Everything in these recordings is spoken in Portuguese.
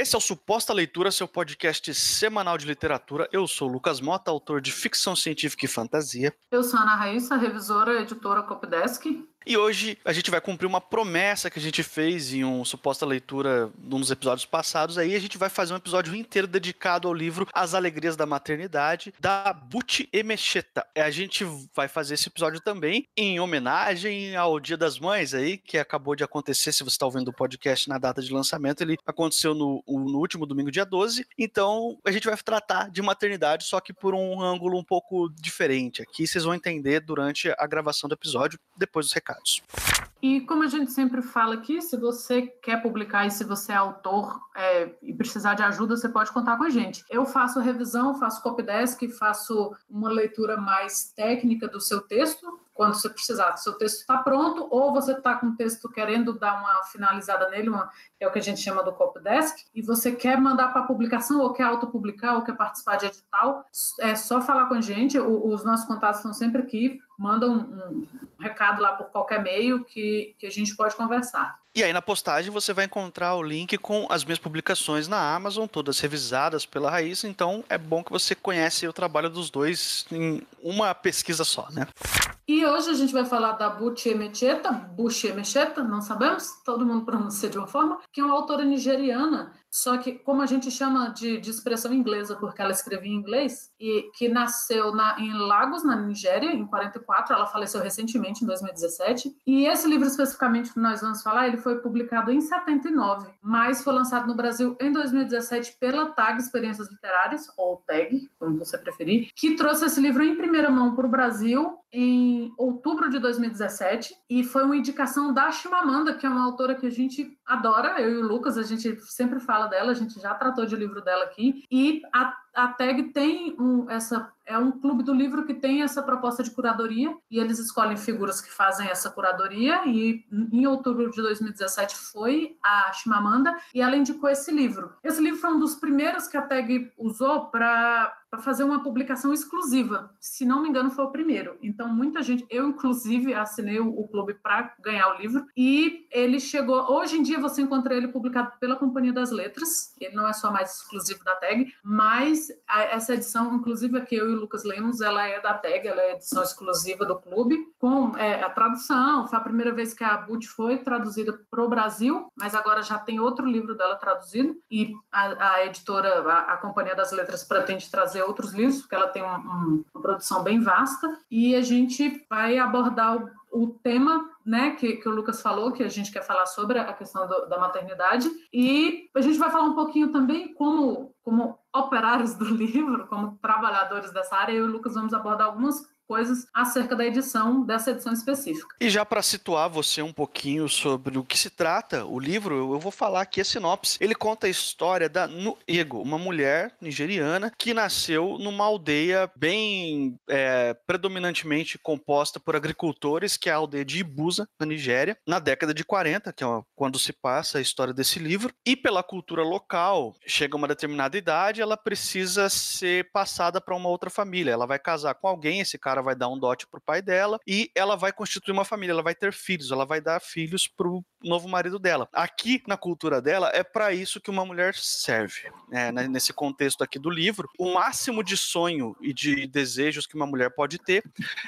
Esse é o Suposta Leitura, seu podcast semanal de literatura. Eu sou o Lucas Mota, autor de ficção científica e fantasia. Eu sou a Ana Raíssa, revisora editora Copdesk. E hoje a gente vai cumprir uma promessa que a gente fez em uma suposta leitura num dos episódios passados. Aí a gente vai fazer um episódio inteiro dedicado ao livro As Alegrias da Maternidade, da Buti Emecheta. A gente vai fazer esse episódio também em homenagem ao Dia das Mães aí, que acabou de acontecer. Se você está ouvindo o podcast na data de lançamento, ele aconteceu no, no último domingo, dia 12. Então a gente vai tratar de maternidade, só que por um ângulo um pouco diferente. Aqui vocês vão entender durante a gravação do episódio, depois dos recados mercados. E como a gente sempre fala aqui, se você quer publicar e se você é autor é, e precisar de ajuda, você pode contar com a gente. Eu faço revisão, faço copydesk, faço uma leitura mais técnica do seu texto, quando você precisar. Seu texto está pronto, ou você está com o texto querendo dar uma finalizada nele, uma, é o que a gente chama do copydesk, e você quer mandar para publicação, ou quer autopublicar, ou quer participar de edital, é só falar com a gente. O, os nossos contatos estão sempre aqui manda um, um, recado lá por qualquer meio que, que a gente pode conversar. E aí na postagem você vai encontrar o link com as minhas publicações na Amazon, todas revisadas pela Raíssa, então é bom que você conhece o trabalho dos dois em uma pesquisa só, né? E hoje a gente vai falar da Buchi Emecheta, não sabemos, todo mundo pronuncia de uma forma, que é uma autora nigeriana só que, como a gente chama de, de, expressão inglesa, porque ela escrevia em inglês, e que nasceu na, em Lagos, na Nigéria, em 44, ela faleceu recentemente, em 2017. E esse livro, especificamente, que nós vamos falar, ele foi publicado em 79, mas foi lançado no Brasil em 2017 pela TAG Experiências Literárias, ou TAG, como você preferir, que trouxe esse livro em primeira mão para o Brasil em outubro de 2017 e foi uma indicação da Chimamanda, que é uma autora que a gente adora, eu e o Lucas, a gente sempre fala dela, a gente já tratou de livro dela aqui, e a, a TAG tem um, essa é um clube do livro que tem essa proposta de curadoria e eles escolhem figuras que fazem essa curadoria e em outubro de 2017 foi a Chimamanda e ela indicou esse livro. Esse livro foi um dos primeiros que a TAG usou para fazer uma publicação exclusiva. Se não me engano, foi o primeiro. Então, muita gente, eu inclusive assinei o, o clube para ganhar o livro. E ele chegou. Hoje em dia você encontra ele publicado pela Companhia das Letras. Ele não é só mais exclusivo da tag, mas a, essa edição, inclusive aqui eu e o Lucas lemos, ela é da tag, ela é edição exclusiva do clube, com é, a tradução. Foi a primeira vez que a Boot foi traduzida para o Brasil, mas agora já tem outro livro dela traduzido. E a, a editora, a, a Companhia das Letras, pretende trazer trazer outros livros, porque ela tem um, um, uma produção bem vasta, e a gente vai abordar o, o tema né, que, que, o Lucas falou, que a gente quer falar sobre a questão do, da maternidade, e a gente vai falar um pouquinho também como, como operários do livro, como trabalhadores dessa área, e o Lucas vamos abordar algumas coisas acerca da edição, dessa edição específica. E já para situar você um pouquinho sobre o que se trata o livro, eu vou falar aqui a sinopse. Ele conta a história da Nuego, uma mulher nigeriana que nasceu numa aldeia bem é, predominantemente composta por agricultores, que é a aldeia de Ibusa, na Nigéria, na década de 40, que é quando se passa a história desse livro. E pela cultura local, chega uma determinada idade, ela precisa ser passada para uma outra família. Ela vai casar com alguém, esse cara vai dar um dote pro pai dela e ela vai constituir uma família, ela vai ter filhos, ela vai dar filhos pro novo marido dela. Aqui na cultura dela é para isso que uma mulher serve. É, nesse contexto aqui do livro, o máximo de sonho e de desejos que uma mulher pode ter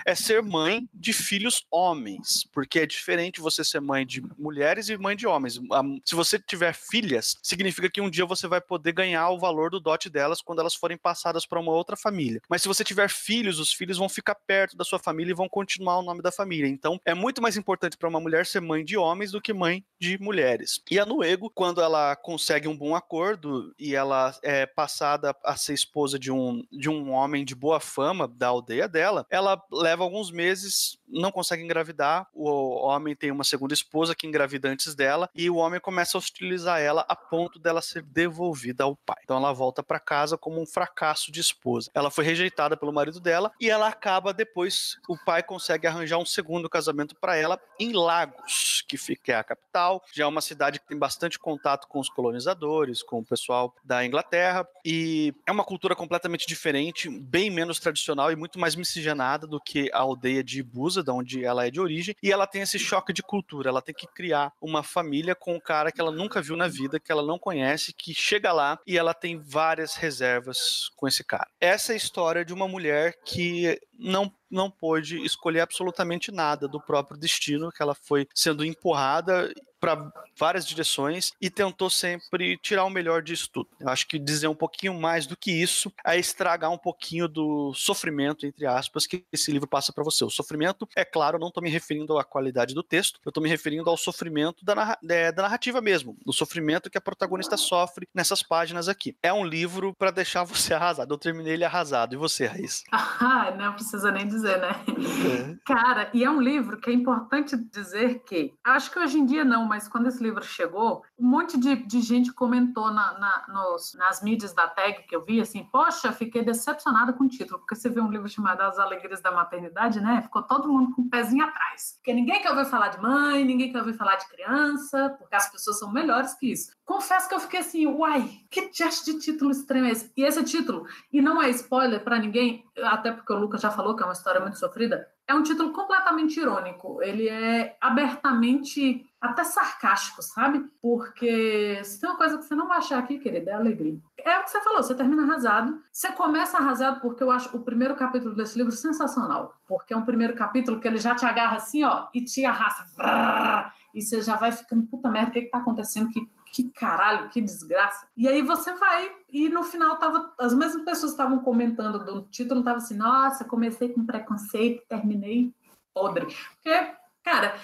é ser mãe de filhos homens, porque é diferente você ser mãe de mulheres e mãe de homens. Se você tiver filhas, significa que um dia você vai poder ganhar o valor do dote delas quando elas forem passadas para uma outra família. Mas se você tiver filhos, os filhos vão ficar perto da sua família e vão continuar o nome da família. Então, é muito mais importante para uma mulher ser mãe de homens do que mãe de mulheres. E a Nuego, quando ela consegue um bom acordo e ela é passada a ser esposa de um, de um homem de boa fama da aldeia dela, ela leva alguns meses, não consegue engravidar, o homem tem uma segunda esposa que engravida antes dela e o homem começa a hostilizar ela a ponto dela ser devolvida ao pai. Então ela volta para casa como um fracasso de esposa. Ela foi rejeitada pelo marido dela e ela acaba depois, o pai consegue arranjar um segundo casamento para ela em Lagos, que fica é capital já é uma cidade que tem bastante contato com os colonizadores, com o pessoal da Inglaterra, e é uma cultura completamente diferente, bem menos tradicional e muito mais miscigenada do que a aldeia de Ibusa, de onde ela é de origem, e ela tem esse choque de cultura. Ela tem que criar uma família com um cara que ela nunca viu na vida, que ela não conhece, que chega lá e ela tem várias reservas com esse cara. Essa é a história de uma mulher que não não pôde escolher absolutamente nada do próprio destino, que ela foi sendo empurrada para várias direções e tentou sempre tirar o melhor disso tudo. Eu acho que dizer um pouquinho mais do que isso é estragar um pouquinho do sofrimento, entre aspas, que esse livro passa para você. O sofrimento, é claro, não estou me referindo à qualidade do texto, eu estou me referindo ao sofrimento da, narra é, da narrativa mesmo, do sofrimento que a protagonista sofre nessas páginas aqui. É um livro para deixar você arrasado. Eu terminei ele arrasado. E você, Raíssa? Ah, não precisa nem dizer, né? É. Cara, e é um livro que é importante dizer que, acho que hoje em dia não, mas quando esse livro chegou, um monte de, de gente comentou na, na, nos, nas mídias da tag que eu vi, assim, poxa, fiquei decepcionada com o título, porque você vê um livro chamado As Alegrias da Maternidade, né? Ficou todo mundo com o um pezinho atrás. Porque ninguém quer ouvir falar de mãe, ninguém quer ouvir falar de criança, porque as pessoas são melhores que isso. Confesso que eu fiquei assim, uai, que gesto de título estranho é esse? E esse título, e não é spoiler para ninguém, até porque o Lucas já falou que é uma história muito sofrida, é um título completamente irônico. Ele é abertamente até sarcástico, sabe? Porque se tem uma coisa que você não vai achar aqui, querida, é alegria. É o que você falou, você termina arrasado. Você começa arrasado porque eu acho o primeiro capítulo desse livro sensacional. Porque é um primeiro capítulo que ele já te agarra assim, ó, e te arrasta. E você já vai ficando, puta merda, o que, que tá acontecendo? Que, que caralho, que desgraça. E aí você vai, e no final tava, as mesmas pessoas estavam comentando do título, tava assim, nossa, comecei com preconceito, terminei podre. Porque Cara,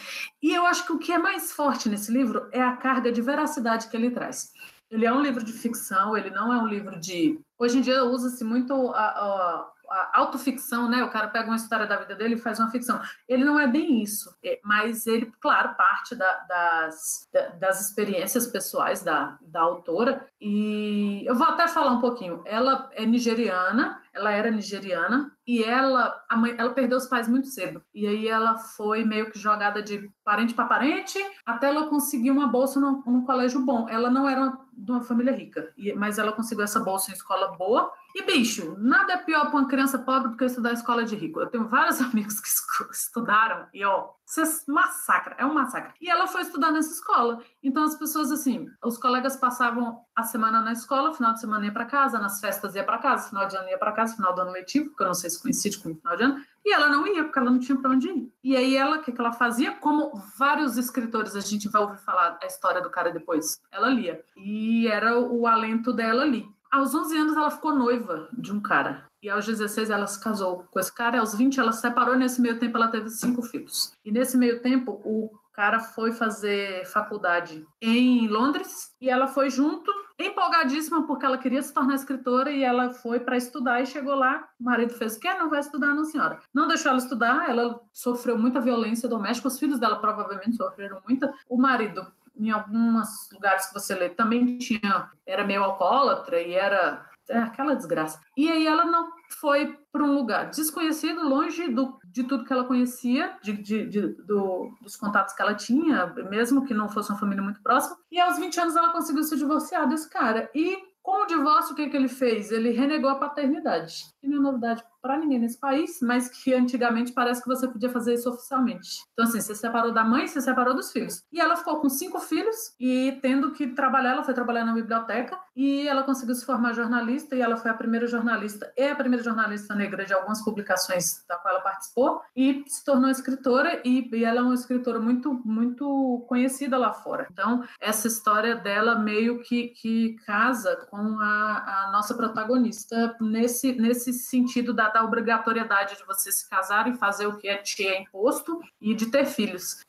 e eu acho que o que é mais forte nesse livro é a carga de veracidade que ele traz. Ele é um livro de ficção, ele não é um livro de. Hoje em dia usa-se muito a, a, a, autoficção, né? O cara pega uma história da vida dele e faz uma ficção. Ele não é bem isso, é, mas ele, claro, parte da, das, das experiências pessoais da, da autora. E eu vou até falar um pouquinho. Ela é nigeriana, ela era nigeriana e ela, a mãe, ela perdeu os pais muito cedo. E aí ela foi meio que jogada de parente para parente até ela conseguir uma bolsa num, num colégio bom. Ela não era de uma família rica, mas ela conseguiu essa bolsa em escola boa. E bicho, nada é pior para uma criança pobre do que estudar escola de rico. Eu tenho vários amigos que estudaram e ó, você massacra, é um massacre. E ela foi estudar nessa escola. Então as pessoas assim, os colegas passavam a semana na escola, final de semana ia para casa, nas festas ia para casa, final de ano ia para casa, final do ano letivo, porque eu não sei se coincide com o final de ano, e ela não ia, porque ela não tinha para onde ir. E aí ela, o que, que ela fazia? Como vários escritores, a gente vai ouvir falar a história do cara depois, ela lia. E era o alento dela ali. Aos 11 anos ela ficou noiva de um cara. E aos 16 ela se casou com esse cara, aos 20 ela se separou, e nesse meio tempo ela teve cinco filhos. E nesse meio tempo o cara foi fazer faculdade em Londres e ela foi junto, empolgadíssima porque ela queria se tornar escritora e ela foi para estudar e chegou lá, o marido fez quê? Não vai estudar não, senhora. Não deixou ela estudar, ela sofreu muita violência doméstica, os filhos dela provavelmente sofreram muita. O marido em alguns lugares que você lê também tinha era meio alcoólatra e era aquela desgraça. E aí ela não foi para um lugar desconhecido, longe do, de tudo que ela conhecia, de, de, de do, dos contatos que ela tinha, mesmo que não fosse uma família muito próxima. E aos 20 anos ela conseguiu se divorciar desse cara. E com o divórcio, o que, que ele fez? Ele renegou a paternidade. E não é novidade para ninguém nesse país, mas que antigamente parece que você podia fazer isso oficialmente. Então, assim, você separou da mãe, você separou dos filhos. E ela ficou com cinco filhos e tendo que trabalhar, ela foi trabalhar na biblioteca e ela conseguiu se formar jornalista e ela foi a primeira jornalista e a primeira jornalista negra de algumas publicações da qual ela participou e se tornou escritora e, e ela é uma escritora muito, muito conhecida lá fora. Então, essa história dela meio que, que casa com a, a nossa protagonista nesse, nesse sentido da da obrigatoriedade de você se casar e fazer o que é te é imposto e de ter filhos.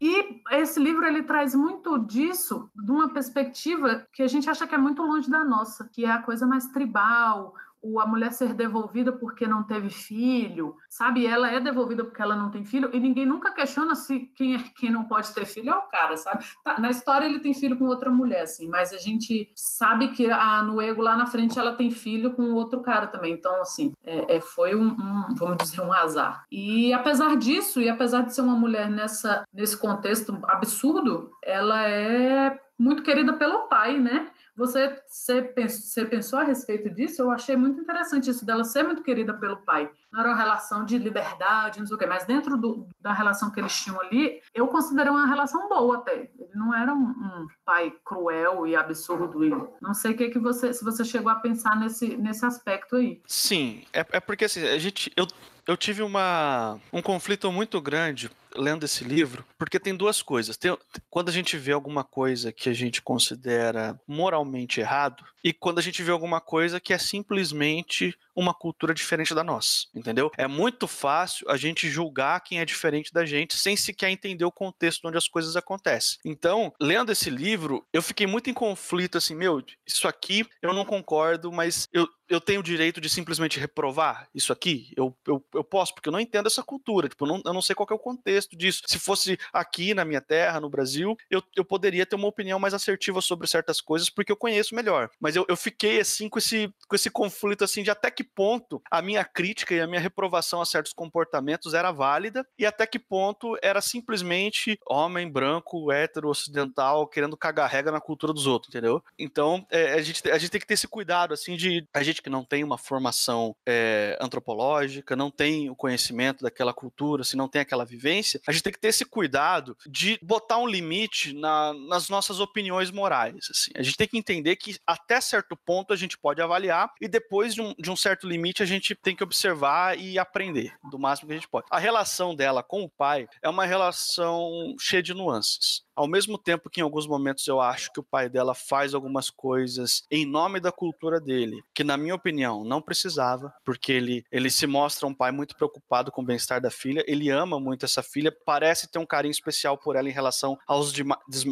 E esse livro ele traz muito disso de uma perspectiva que a gente acha que é muito longe da nossa, que é a coisa mais tribal, o, a mulher ser devolvida porque não teve filho, sabe? Ela é devolvida porque ela não tem filho e ninguém nunca questiona se quem, é, quem não pode ter filho é o cara, sabe? Tá, na história ele tem filho com outra mulher, assim, mas a gente sabe que a Nuego lá na frente ela tem filho com outro cara também. Então, assim, é, é, foi um, um, vamos dizer, um azar. E apesar disso, e apesar de ser uma mulher nessa, nesse contexto absurdo, ela é muito querida pelo pai, né? Você, você, pensou, você pensou a respeito disso? Eu achei muito interessante isso dela ser muito querida pelo pai. Não era uma relação de liberdade, não sei o quê, mas dentro do, da relação que eles tinham ali, eu considerei uma relação boa até. Ele não era um, um pai cruel e absurdo. E não sei o que, que você, se você chegou a pensar nesse, nesse aspecto aí. Sim, é, é porque assim, a gente. Eu, eu tive uma, um conflito muito grande lendo esse livro, porque tem duas coisas. Tem, quando a gente vê alguma coisa que a gente considera moralmente errado, e quando a gente vê alguma coisa que é simplesmente uma cultura diferente da nossa, entendeu? É muito fácil a gente julgar quem é diferente da gente sem sequer entender o contexto onde as coisas acontecem. Então, lendo esse livro, eu fiquei muito em conflito assim, meu, isso aqui eu não concordo, mas eu, eu tenho o direito de simplesmente reprovar isso aqui? Eu, eu, eu posso, porque eu não entendo essa cultura, tipo, eu não, eu não sei qual é o contexto disso. Se fosse aqui na minha terra, no Brasil, eu, eu poderia ter uma opinião mais assertiva sobre certas coisas, porque eu conheço melhor. Mas eu, eu fiquei, assim, com esse, com esse conflito, assim, de até que ponto a minha crítica e a minha reprovação a certos comportamentos era válida e até que ponto era simplesmente homem branco, hétero, ocidental, querendo cagar regra na cultura dos outros, entendeu? Então, é, a, gente, a gente tem que ter esse cuidado, assim, de a gente que não tem uma formação é, antropológica, não tem o conhecimento daquela cultura, se não tem aquela vivência, a gente tem que ter esse cuidado de botar um limite na, nas nossas opiniões morais, assim. A gente tem que entender que até certo ponto a gente pode avaliar e depois de um, de um certo limite, a gente tem que observar e aprender do máximo que a gente pode. A relação dela com o pai é uma relação cheia de nuances. Ao mesmo tempo que em alguns momentos eu acho que o pai dela faz algumas coisas em nome da cultura dele, que na minha opinião não precisava, porque ele, ele se mostra um pai muito preocupado com o bem-estar da filha, ele ama muito essa filha, parece ter um carinho especial por ela em relação aos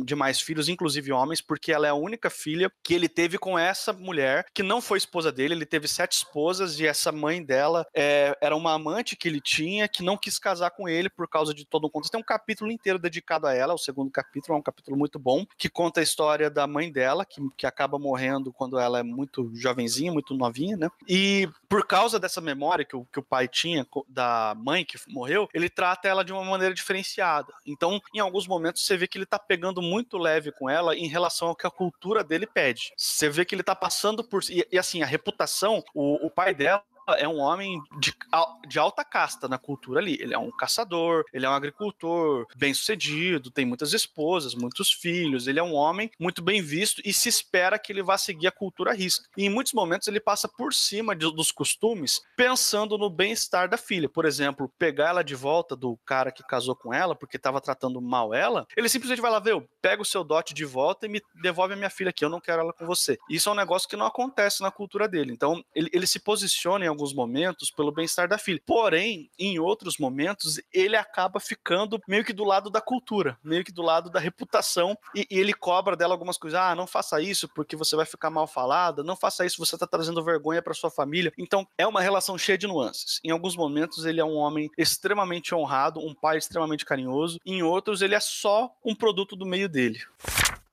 demais filhos, inclusive homens, porque ela é a única filha que ele teve com essa mulher, que não foi esposa dele, ele teve sete esposas e essa mãe dela é, era uma amante que ele tinha, que não quis casar com ele por causa de todo um contexto. Tem um capítulo inteiro dedicado a ela, o segundo capítulo capítulo, é um capítulo muito bom, que conta a história da mãe dela, que, que acaba morrendo quando ela é muito jovenzinha, muito novinha, né? E por causa dessa memória que o, que o pai tinha da mãe que morreu, ele trata ela de uma maneira diferenciada. Então, em alguns momentos, você vê que ele tá pegando muito leve com ela em relação ao que a cultura dele pede. Você vê que ele tá passando por. E, e assim, a reputação, o, o pai dela é um homem de, de alta casta na cultura ali. Ele é um caçador, ele é um agricultor bem sucedido, tem muitas esposas, muitos filhos. Ele é um homem muito bem visto e se espera que ele vá seguir a cultura risca. E em muitos momentos ele passa por cima de, dos costumes, pensando no bem-estar da filha. Por exemplo, pegar ela de volta do cara que casou com ela porque estava tratando mal ela. Ele simplesmente vai lá ver, pega o seu dote de volta e me devolve a minha filha aqui. Eu não quero ela com você. Isso é um negócio que não acontece na cultura dele. Então ele, ele se posiciona em alguns momentos pelo bem-estar da filha. Porém, em outros momentos, ele acaba ficando meio que do lado da cultura, meio que do lado da reputação, e, e ele cobra dela algumas coisas. Ah, não faça isso porque você vai ficar mal falada, não faça isso, você está trazendo vergonha para sua família. Então, é uma relação cheia de nuances. Em alguns momentos, ele é um homem extremamente honrado, um pai extremamente carinhoso, em outros, ele é só um produto do meio dele.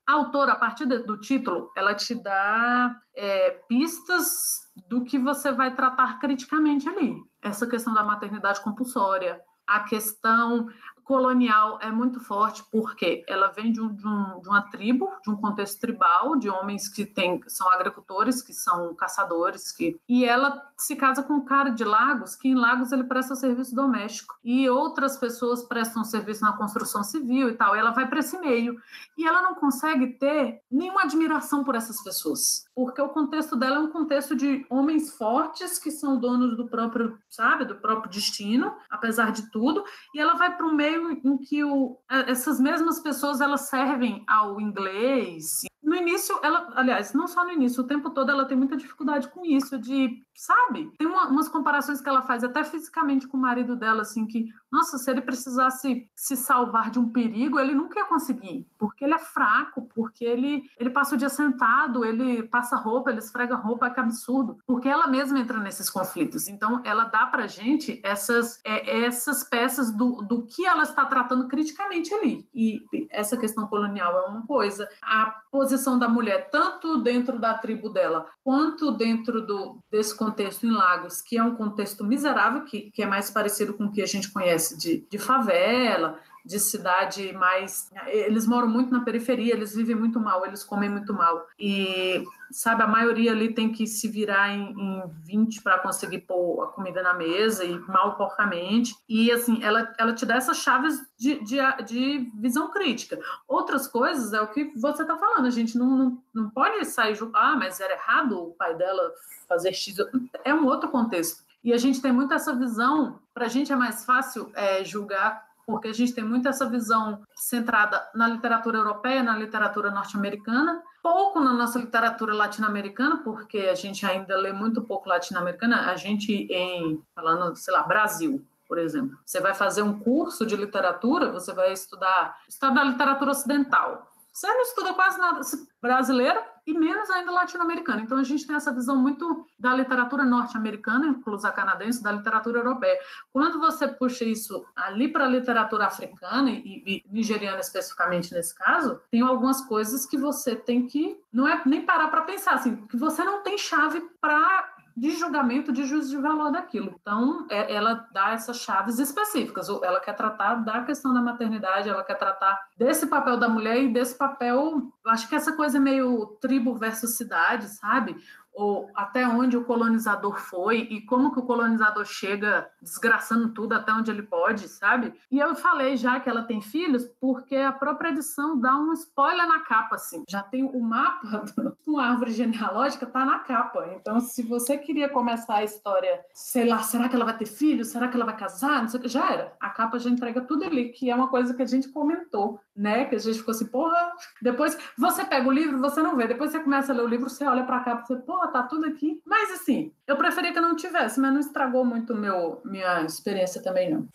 A autora, a partir do título, ela te dá é, pistas do que você vai tratar criticamente ali. Essa questão da maternidade compulsória, a questão colonial é muito forte porque ela vem de, um, de, um, de, uma tribo, de um contexto tribal, de homens que tem, são agricultores, que são caçadores, que e ela se casa com um cara de Lagos, que em Lagos ele presta serviço doméstico e outras pessoas prestam serviço na construção civil e tal. E ela vai para esse meio e ela não consegue ter nenhuma admiração por essas pessoas, porque o contexto dela é um contexto de homens fortes que são donos do próprio, sabe, do próprio destino, apesar de tudo, e ela vai para um meio em que o, essas mesmas pessoas elas servem ao inglês. No início, ela, aliás, não só no início, o tempo todo ela tem muita dificuldade com isso, de sabe? Tem uma, umas comparações que ela faz até fisicamente com o marido dela, assim, que, nossa, se ele precisasse se salvar de um perigo, ele nunca ia conseguir, porque ele é fraco, porque ele, ele passa o dia sentado, ele passa roupa, ele esfrega roupa, que absurdo, porque ela mesma entra nesses conflitos. Então, ela dá pra gente essas, é, essas peças do, do que ela está tratando criticamente ali. E essa questão colonial é uma coisa, a posição da mulher, tanto dentro da tribo dela, quanto dentro do, desse contexto em Lagos, que é um contexto miserável, que, que é mais parecido com o que a gente conhece de, de favela, de cidade mais. Eles moram muito na periferia, eles vivem muito mal, eles comem muito mal. E, sabe, a maioria ali tem que se virar em, em 20 para conseguir pôr a comida na mesa e mal porcamente. E, assim, ela, ela te dá essas chaves de, de, de visão crítica. Outras coisas é o que você está falando, a gente não, não, não pode sair ah, mas era errado o pai dela fazer X. É um outro contexto. E a gente tem muito essa visão, para a gente é mais fácil é, julgar, porque a gente tem muito essa visão centrada na literatura europeia, na literatura norte-americana, pouco na nossa literatura latino-americana, porque a gente ainda lê muito pouco latino-americana, a gente em, falando, sei lá, Brasil, por exemplo. Você vai fazer um curso de literatura, você vai estudar, estudar literatura ocidental. Você não estuda quase nada brasileira e menos ainda latino-americana. Então a gente tem essa visão muito da literatura norte-americana, inclusive a canadense, da literatura europeia. Quando você puxa isso ali para a literatura africana e, e, nigeriana especificamente nesse caso, tem algumas coisas que você tem que não é nem parar para pensar assim, que você não tem chave para de julgamento de juízo de valor daquilo. Então, é, ela dá essas chaves específicas. Ela quer tratar da questão da maternidade, ela quer tratar desse papel da mulher e desse papel. Acho que essa coisa meio tribo versus cidade, sabe? Ou até onde o colonizador foi e como que o colonizador chega desgraçando tudo até onde ele pode, sabe? E eu falei já que ela tem filhos porque a própria edição dá um spoiler na capa, assim. Já tem o mapa com a árvore genealógica, tá na capa. Então, se você queria começar a história, sei lá, será que ela vai ter filhos? Será que ela vai casar? Não sei o que, já era. A capa já entrega tudo ali, que é uma coisa que a gente comentou, né? Que a gente ficou assim, porra. Depois você pega o livro, você não vê. Depois você começa a ler o livro, você olha pra cá e você, porra, tá tudo aqui. Mas assim, eu preferia que não tivesse, mas não estragou muito meu, minha experiência também, não.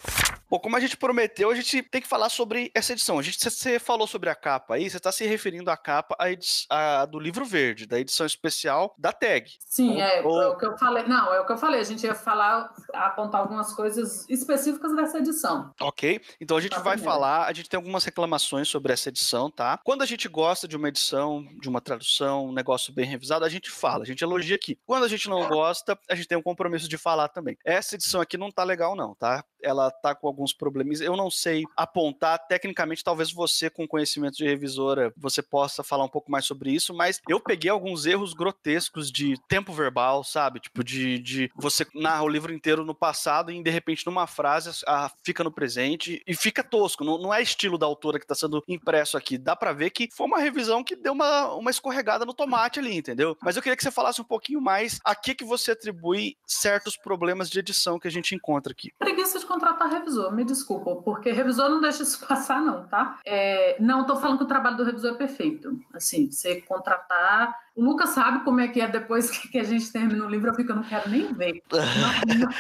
Bom, como a gente prometeu, a gente tem que falar sobre essa edição. A gente, você falou sobre a capa aí, você está se referindo à capa a, a, do livro verde, da edição especial da tag. Sim, ou, é, ou... é, o que eu falei. Não, é o que eu falei. A gente ia falar, apontar algumas coisas específicas dessa edição. Ok, então a gente vai falar, a gente tem algumas reclamações sobre essa edição, tá? Quando a gente gosta de uma edição, de uma tradução, um negócio bem revisado, a gente fala, a gente elogia aqui. Quando a gente não gosta, a gente tem um compromisso de falar também. Essa edição aqui não tá legal, não, tá? Ela tá com alguns problemas. Eu não sei apontar tecnicamente, talvez você com conhecimento de revisora, você possa falar um pouco mais sobre isso, mas eu peguei alguns erros grotescos de tempo verbal, sabe? Tipo de, de você narra o livro inteiro no passado e de repente numa frase a, fica no presente e fica tosco. Não, não é estilo da autora que está sendo impresso aqui. Dá para ver que foi uma revisão que deu uma, uma escorregada no tomate ali, entendeu? Mas eu queria que você falasse um pouquinho mais a que que você atribui certos problemas de edição que a gente encontra aqui. Preguiça de contratar revisor, me desculpa, porque revisor não deixa isso passar, não, tá? É, não estou falando que o trabalho do revisor é perfeito. Assim, você contratar o Lucas sabe como é que é depois que a gente termina o livro, eu fico, eu não quero nem ver. Não,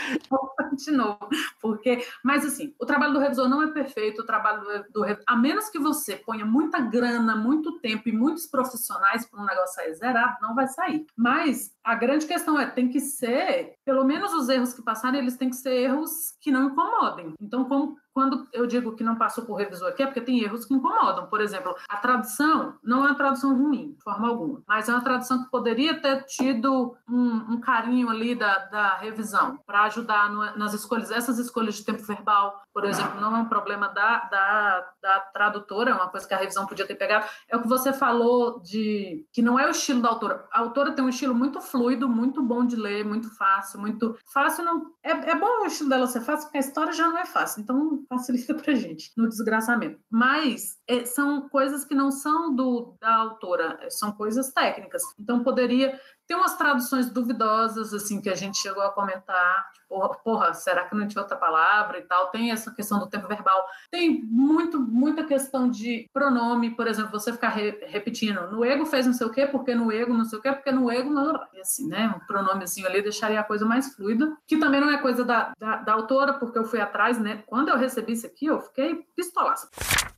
não, de novo. Porque, mas assim, o trabalho do revisor não é perfeito, o trabalho do, do a menos que você ponha muita grana, muito tempo e muitos profissionais para um negócio sair zerado, não vai sair. Mas a grande questão é, tem que ser, pelo menos os erros que passarem, eles têm que ser erros que não incomodem. Então, como quando eu digo que não passou por revisor aqui, é porque tem erros que incomodam. Por exemplo, a tradução não é uma tradução ruim, de forma alguma, mas é uma tradução que poderia ter tido um, um carinho ali da, da revisão para ajudar no, nas escolhas. Essas escolhas de tempo verbal, por exemplo, não é um problema da, da, da tradutora, é uma coisa que a revisão podia ter pegado. É o que você falou de que não é o estilo da autora. A autora tem um estilo muito fluido, muito bom de ler, muito fácil, muito fácil. Não é, é bom o estilo dela ser fácil, porque a história já não é fácil. Então facilita para gente no desgraçamento. Mas é, são coisas que não são do da autora, são coisas técnicas. Então poderia tem umas traduções duvidosas, assim, que a gente chegou a comentar, tipo, porra, será que não tinha outra palavra e tal? Tem essa questão do tempo verbal. Tem muito, muita questão de pronome, por exemplo, você ficar re repetindo, no ego fez não sei o quê, porque no ego não sei o quê, porque no ego, não... assim, né? Um pronomezinho ali deixaria a coisa mais fluida, que também não é coisa da, da, da autora, porque eu fui atrás, né? Quando eu recebi isso aqui, eu fiquei pistolaça.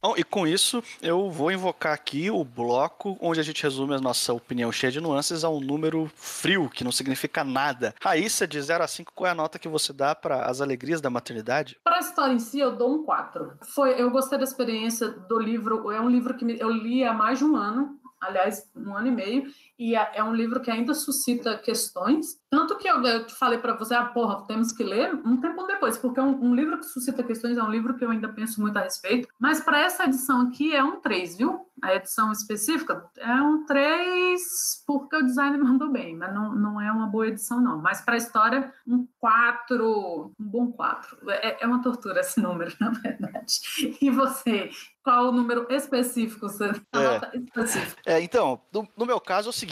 Bom, e com isso, eu vou invocar aqui o bloco onde a gente resume a nossa opinião cheia de nuances a um número frio, que não significa nada. Raíssa, de 0 a 5, qual é a nota que você dá para as alegrias da maternidade? Para a história em si, eu dou um 4. Foi, eu gostei da experiência do livro, é um livro que eu li há mais de um ano, aliás, um ano e meio, e é, é um livro que ainda suscita questões. Tanto que eu, eu falei para você, ah, porra, temos que ler um tempo depois, porque é um, um, livro que suscita questões, é um livro que eu ainda penso muito a respeito. Mas para essa edição aqui é um 3, viu? A edição específica é um 3 porque o design mandou bem, mas não, não é uma boa edição, não. Mas para a história, um 4, um bom 4. É, é uma tortura esse número, na verdade. E você, qual o número específico? A é. específica. É, então, no, no, meu caso é o seguinte: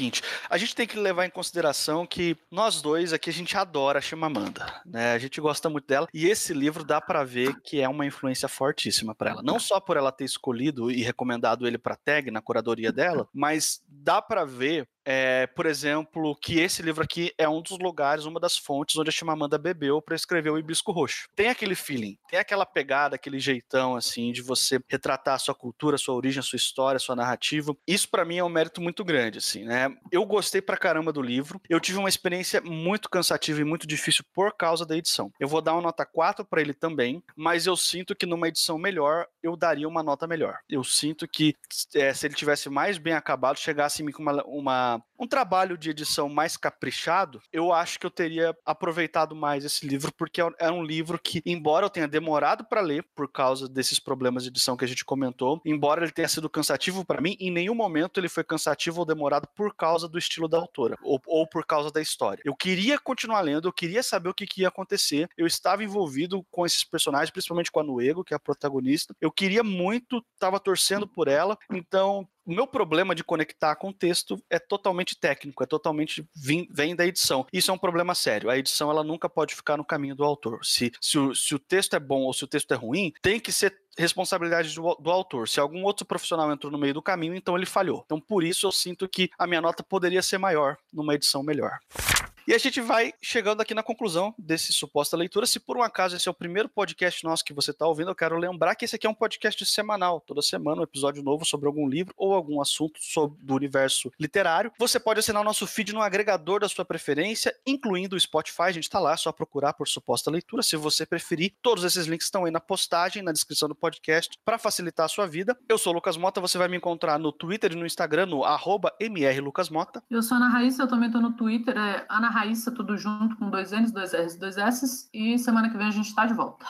a gente tem que levar em consideração que nós dois aqui a gente adora a Chimamanda, né? A gente gosta muito dela e esse livro dá para ver que é uma influência fortíssima para ela. Não só por ela ter escolhido e recomendado ele para tag na curadoria dela, mas dá para ver é, por exemplo, que esse livro aqui é um dos lugares, uma das fontes onde a Chimamanda bebeu para escrever o Hibisco Roxo. Tem aquele feeling, tem aquela pegada, aquele jeitão assim de você retratar a sua cultura, a sua origem, a sua história, a sua narrativa. Isso para mim é um mérito muito grande, assim, né? Eu gostei pra caramba do livro. Eu tive uma experiência muito cansativa e muito difícil por causa da edição. Eu vou dar uma nota 4 para ele também, mas eu sinto que numa edição melhor eu daria uma nota melhor. Eu sinto que é, se ele tivesse mais bem acabado, chegasse em mim com uma, uma um trabalho de edição mais caprichado, eu acho que eu teria aproveitado mais esse livro, porque é, é um livro que, embora eu tenha demorado para ler por causa desses problemas de edição que a gente comentou, embora ele tenha sido cansativo para mim, em nenhum momento ele foi cansativo ou demorado por causa do estilo da autora ou, ou por causa da história. Eu queria continuar lendo, eu queria saber o que, que ia acontecer, eu estava envolvido com esses personagens, principalmente com a Nuego, que é a protagonista. Eu queria muito, estava torcendo por ela, então o meu problema de conectar com o texto é totalmente técnico, é totalmente vim, vem da edição. Isso é um problema sério. A edição ela nunca pode ficar no caminho do autor. Se, se, o, se o texto é bom ou se o texto é ruim, tem que ser responsabilidade do, do, autor. Se algum outro profissional entrou no meio do caminho, então ele falhou. Então, por isso, eu sinto que a minha nota poderia ser maior numa edição melhor. E a gente vai chegando aqui na conclusão desse suposta leitura. Se por um acaso esse é o primeiro podcast nosso que você está ouvindo, eu quero lembrar que esse aqui é um podcast semanal. Toda semana um episódio novo sobre algum livro ou algum assunto sobre do universo literário. Você pode assinar o nosso feed no agregador da sua preferência, incluindo o Spotify. A gente está lá, é só procurar por suposta leitura. Se você preferir, todos esses links estão aí na postagem, na descrição do podcast, para facilitar a sua vida. Eu sou o Lucas Mota, você vai me encontrar no Twitter e no Instagram, no mrlucasmota. Eu sou Ana Raíssa, eu também estou no Twitter, é Ana Raíssa, tudo junto com dois N's, dois R's, dois S's. E semana que vem a gente está de volta.